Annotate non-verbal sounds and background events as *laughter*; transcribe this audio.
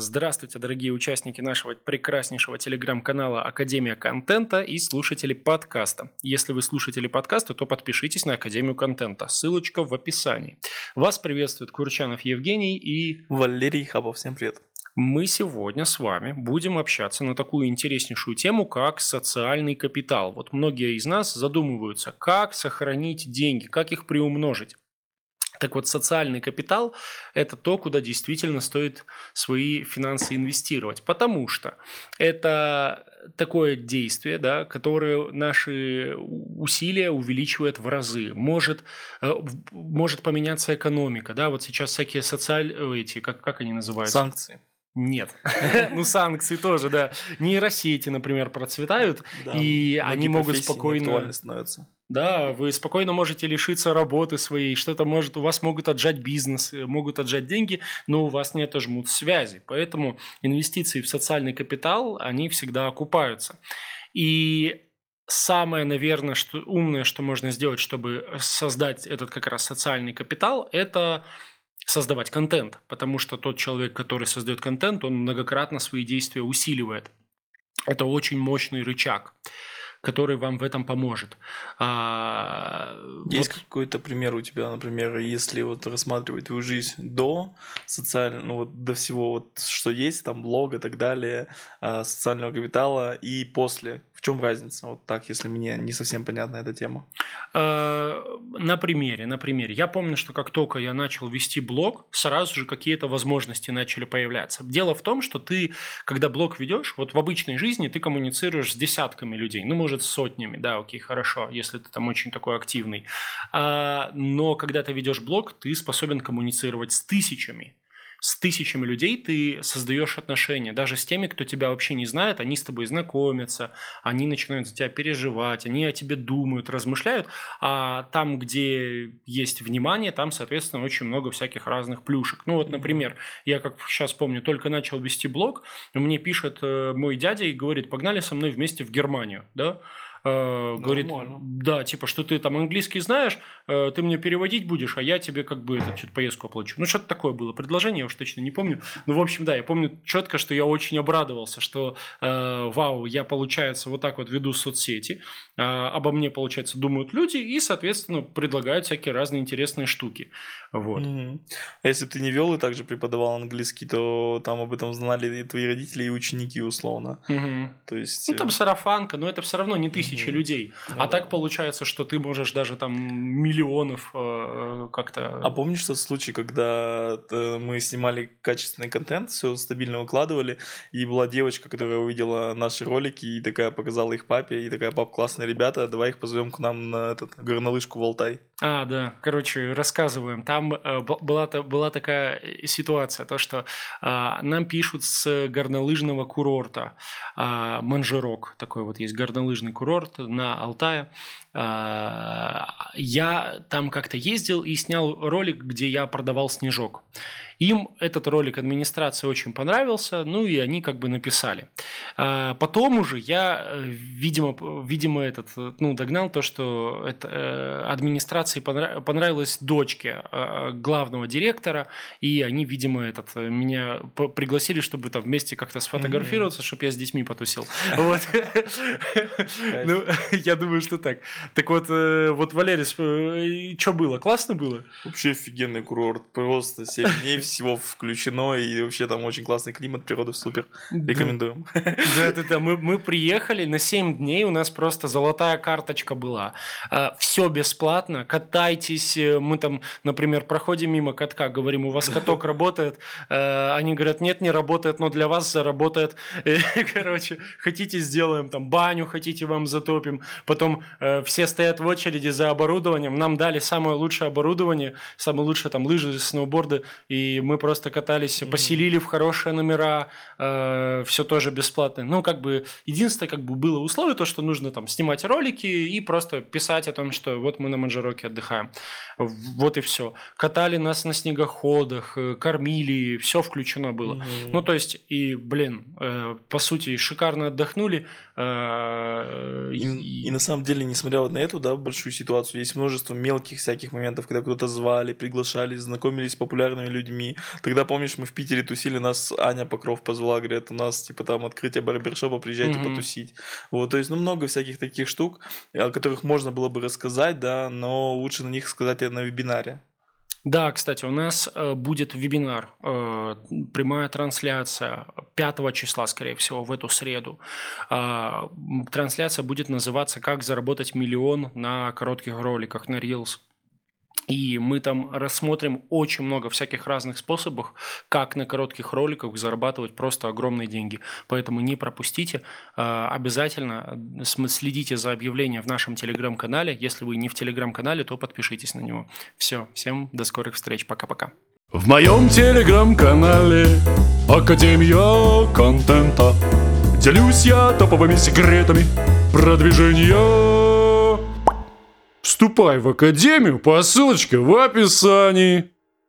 Здравствуйте, дорогие участники нашего прекраснейшего телеграм-канала Академия контента и слушатели подкаста. Если вы слушатели подкаста, то подпишитесь на Академию контента. Ссылочка в описании. Вас приветствует Курчанов Евгений и... Валерий Хабов. Всем привет. Мы сегодня с вами будем общаться на такую интереснейшую тему, как социальный капитал. Вот многие из нас задумываются, как сохранить деньги, как их приумножить. Так вот, социальный капитал – это то, куда действительно стоит свои финансы инвестировать, потому что это такое действие, да, которое наши усилия увеличивает в разы. Может, э, может поменяться экономика. Да? Вот сейчас всякие социальные, эти, как, как они называются? Санкции. Нет. *laughs* ну, санкции тоже, да. Нейросети, например, процветают, и они могут спокойно... становятся. Да, вы спокойно можете лишиться работы своей, что-то может, у вас могут отжать бизнес, э, могут отжать деньги, но у вас не отожмут связи. Поэтому инвестиции в социальный капитал, они всегда окупаются. И самое, наверное, что, умное, что можно сделать, чтобы создать этот как раз социальный капитал, это создавать контент, потому что тот человек, который создает контент, он многократно свои действия усиливает. Это очень мощный рычаг который вам в этом поможет. А, Есть вот... какой-то пример у тебя, например, если вот рассматривать твою жизнь до социального, ну вот до всего, вот, что есть, там блог и так далее, а, социального капитала, и после, в чем разница? Вот так, если мне не совсем понятна эта тема. Э, на примере, на примере. Я помню, что как только я начал вести блог, сразу же какие-то возможности начали появляться. Дело в том, что ты, когда блог ведешь, вот в обычной жизни ты коммуницируешь с десятками людей, ну, может, сотнями, да, окей, хорошо, если ты там очень такой активный. А, но когда ты ведешь блог, ты способен коммуницировать с тысячами с тысячами людей ты создаешь отношения, даже с теми, кто тебя вообще не знает, они с тобой знакомятся, они начинают за тебя переживать, они о тебе думают, размышляют, а там, где есть внимание, там, соответственно, очень много всяких разных плюшек. Ну вот, например, я как сейчас помню, только начал вести блог, мне пишет э, мой дядя и говорит, погнали со мной вместе в Германию, да, э, говорит, да, типа, что ты там английский знаешь, э, ты мне переводить будешь, а я тебе как бы это, что-то поездку оплачу. Ну, что-то такое было предложение, я уж точно не помню. Ну, в общем, да, я помню четко, что я очень обрадовался, что, э, вау, я, получается, вот так вот веду соцсети, э, обо мне, получается, думают люди и, соответственно, предлагают всякие разные интересные штуки. Вот. Угу. А если ты не вел и также преподавал английский, то там об этом знали и твои родители, и ученики, условно. Угу. То есть... Ну, там э, сарафанка, но это все равно не тысячи тысячи людей. А да. так получается, что ты можешь даже там миллионов э, как-то... А помнишь тот случай, когда э, мы снимали качественный контент, все стабильно выкладывали, и была девочка, которая увидела наши ролики и такая показала их папе, и такая, пап, классные ребята, давай их позовем к нам на этот горнолыжку в Алтай. А, да, короче, рассказываем. Там э, была, была такая э, ситуация, то, что э, нам пишут с горнолыжного курорта э, Манжерок, такой вот есть горнолыжный курорт, на Алтае. А, я там как-то ездил и снял ролик, где я продавал снежок. Им этот ролик администрации очень понравился, ну и они как бы написали. А, потом уже я, э, видимо, видимо этот, ну, догнал то, что это, э, администрации понравилось дочке э, главного директора, и они, видимо, этот, меня пригласили, чтобы там вместе как-то сфотографироваться, чтобы я с детьми потусил. *laughs* Вот. Ну, *laughs* я думаю, что так. Так вот, вот, Валерий, что было? Классно было? Вообще офигенный курорт. Просто 7 дней всего включено, и вообще там очень классный климат, природа супер. Рекомендуем. *laughs* Да, да, да. Мы, мы приехали на 7 дней, у нас просто золотая карточка была. А, Все бесплатно, катайтесь. Мы там, например, проходим мимо катка, говорим, у вас каток работает? А, они говорят, нет, не работает, но для вас заработает. Короче, хотите, сделаем там баню, хотите, вам затопим. Потом э, все стоят в очереди за оборудованием. Нам дали самое лучшее оборудование, самое лучшее там лыжи, сноуборды, и мы просто катались, поселили в хорошие номера, э, все тоже бесплатно бесплатные. Ну, как бы, единственное, как бы, было условие, то, что нужно там снимать ролики и просто писать о том, что вот мы на Манжароке отдыхаем. Вот и все. Катали нас на снегоходах, э, кормили, все включено было. Mm-hmm. Ну, то есть, и, блин, э, по сути, шикарно отдохнули. Э, и, на самом деле, несмотря вот на эту, да, большую ситуацию, есть множество мелких всяких моментов, когда куда-то звали, приглашали, знакомились с популярными людьми. Тогда, помнишь, мы в Питере тусили, нас Аня Покров позвала, говорит, у нас, типа, там открытие барбершопа, приезжайте mm-hmm. потусить. Вот, то есть, ну, много всяких таких штук, о которых можно было бы рассказать, да, но лучше на них сказать на вебинаре. Да, кстати, у нас э, будет вебинар, э, прямая трансляция 5 числа, скорее всего, в эту среду. Э, трансляция будет называться «Как заработать миллион на коротких роликах на Reels». И мы там рассмотрим очень много всяких разных способов, как на коротких роликах зарабатывать просто огромные деньги. Поэтому не пропустите. А, обязательно следите за объявлением в нашем телеграм-канале. Если вы не в телеграм-канале, то подпишитесь на него. Все, всем до скорых встреч. Пока-пока. В моем телеграм-канале Академия контента Делюсь я топовыми секретами продвижения Вступай в академию по ссылочке в описании.